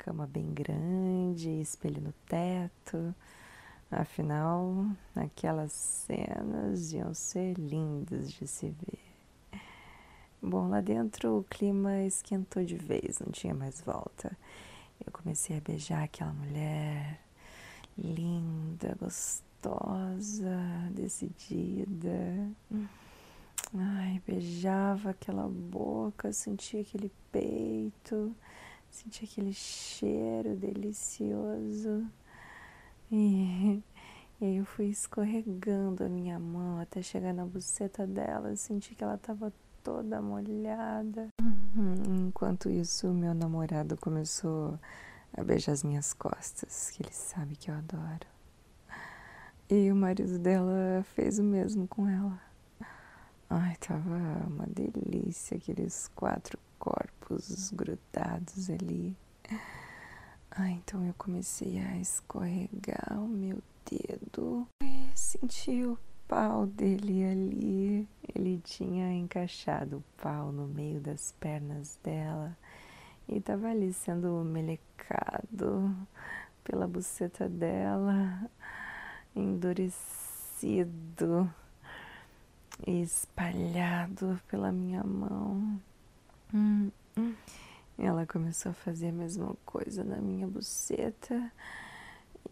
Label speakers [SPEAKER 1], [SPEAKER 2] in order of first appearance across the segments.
[SPEAKER 1] cama bem grande, espelho no teto. Afinal, aquelas cenas iam ser lindas de se ver. Bom, lá dentro o clima esquentou de vez, não tinha mais volta. Eu comecei a beijar aquela mulher linda, gostosa, decidida. Ai, beijava aquela boca, sentia aquele peito, sentia aquele cheiro delicioso. E, e aí eu fui escorregando a minha mão até chegar na buceta dela, senti que ela estava toda molhada. Uhum, enquanto isso, meu namorado começou a beijar as minhas costas, que ele sabe que eu adoro. E o marido dela fez o mesmo com ela. Ai, tava uma delícia aqueles quatro corpos grudados ali. Ai, então eu comecei a escorregar o meu dedo e senti o pau dele ali. Ele tinha encaixado o pau no meio das pernas dela e tava ali sendo melecado pela buceta dela, endurecido espalhado pela minha mão. Começou a fazer a mesma coisa na minha buceta.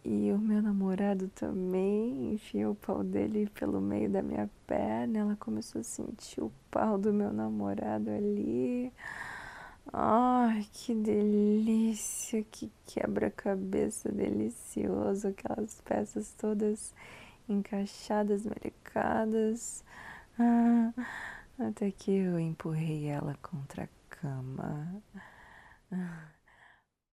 [SPEAKER 1] E o meu namorado também enfiou o pau dele pelo meio da minha perna. Ela começou a sentir o pau do meu namorado ali. Ai, que delícia, que quebra-cabeça delicioso, aquelas peças todas encaixadas, melecadas. Ah, até que eu empurrei ela contra a cama. 嗯。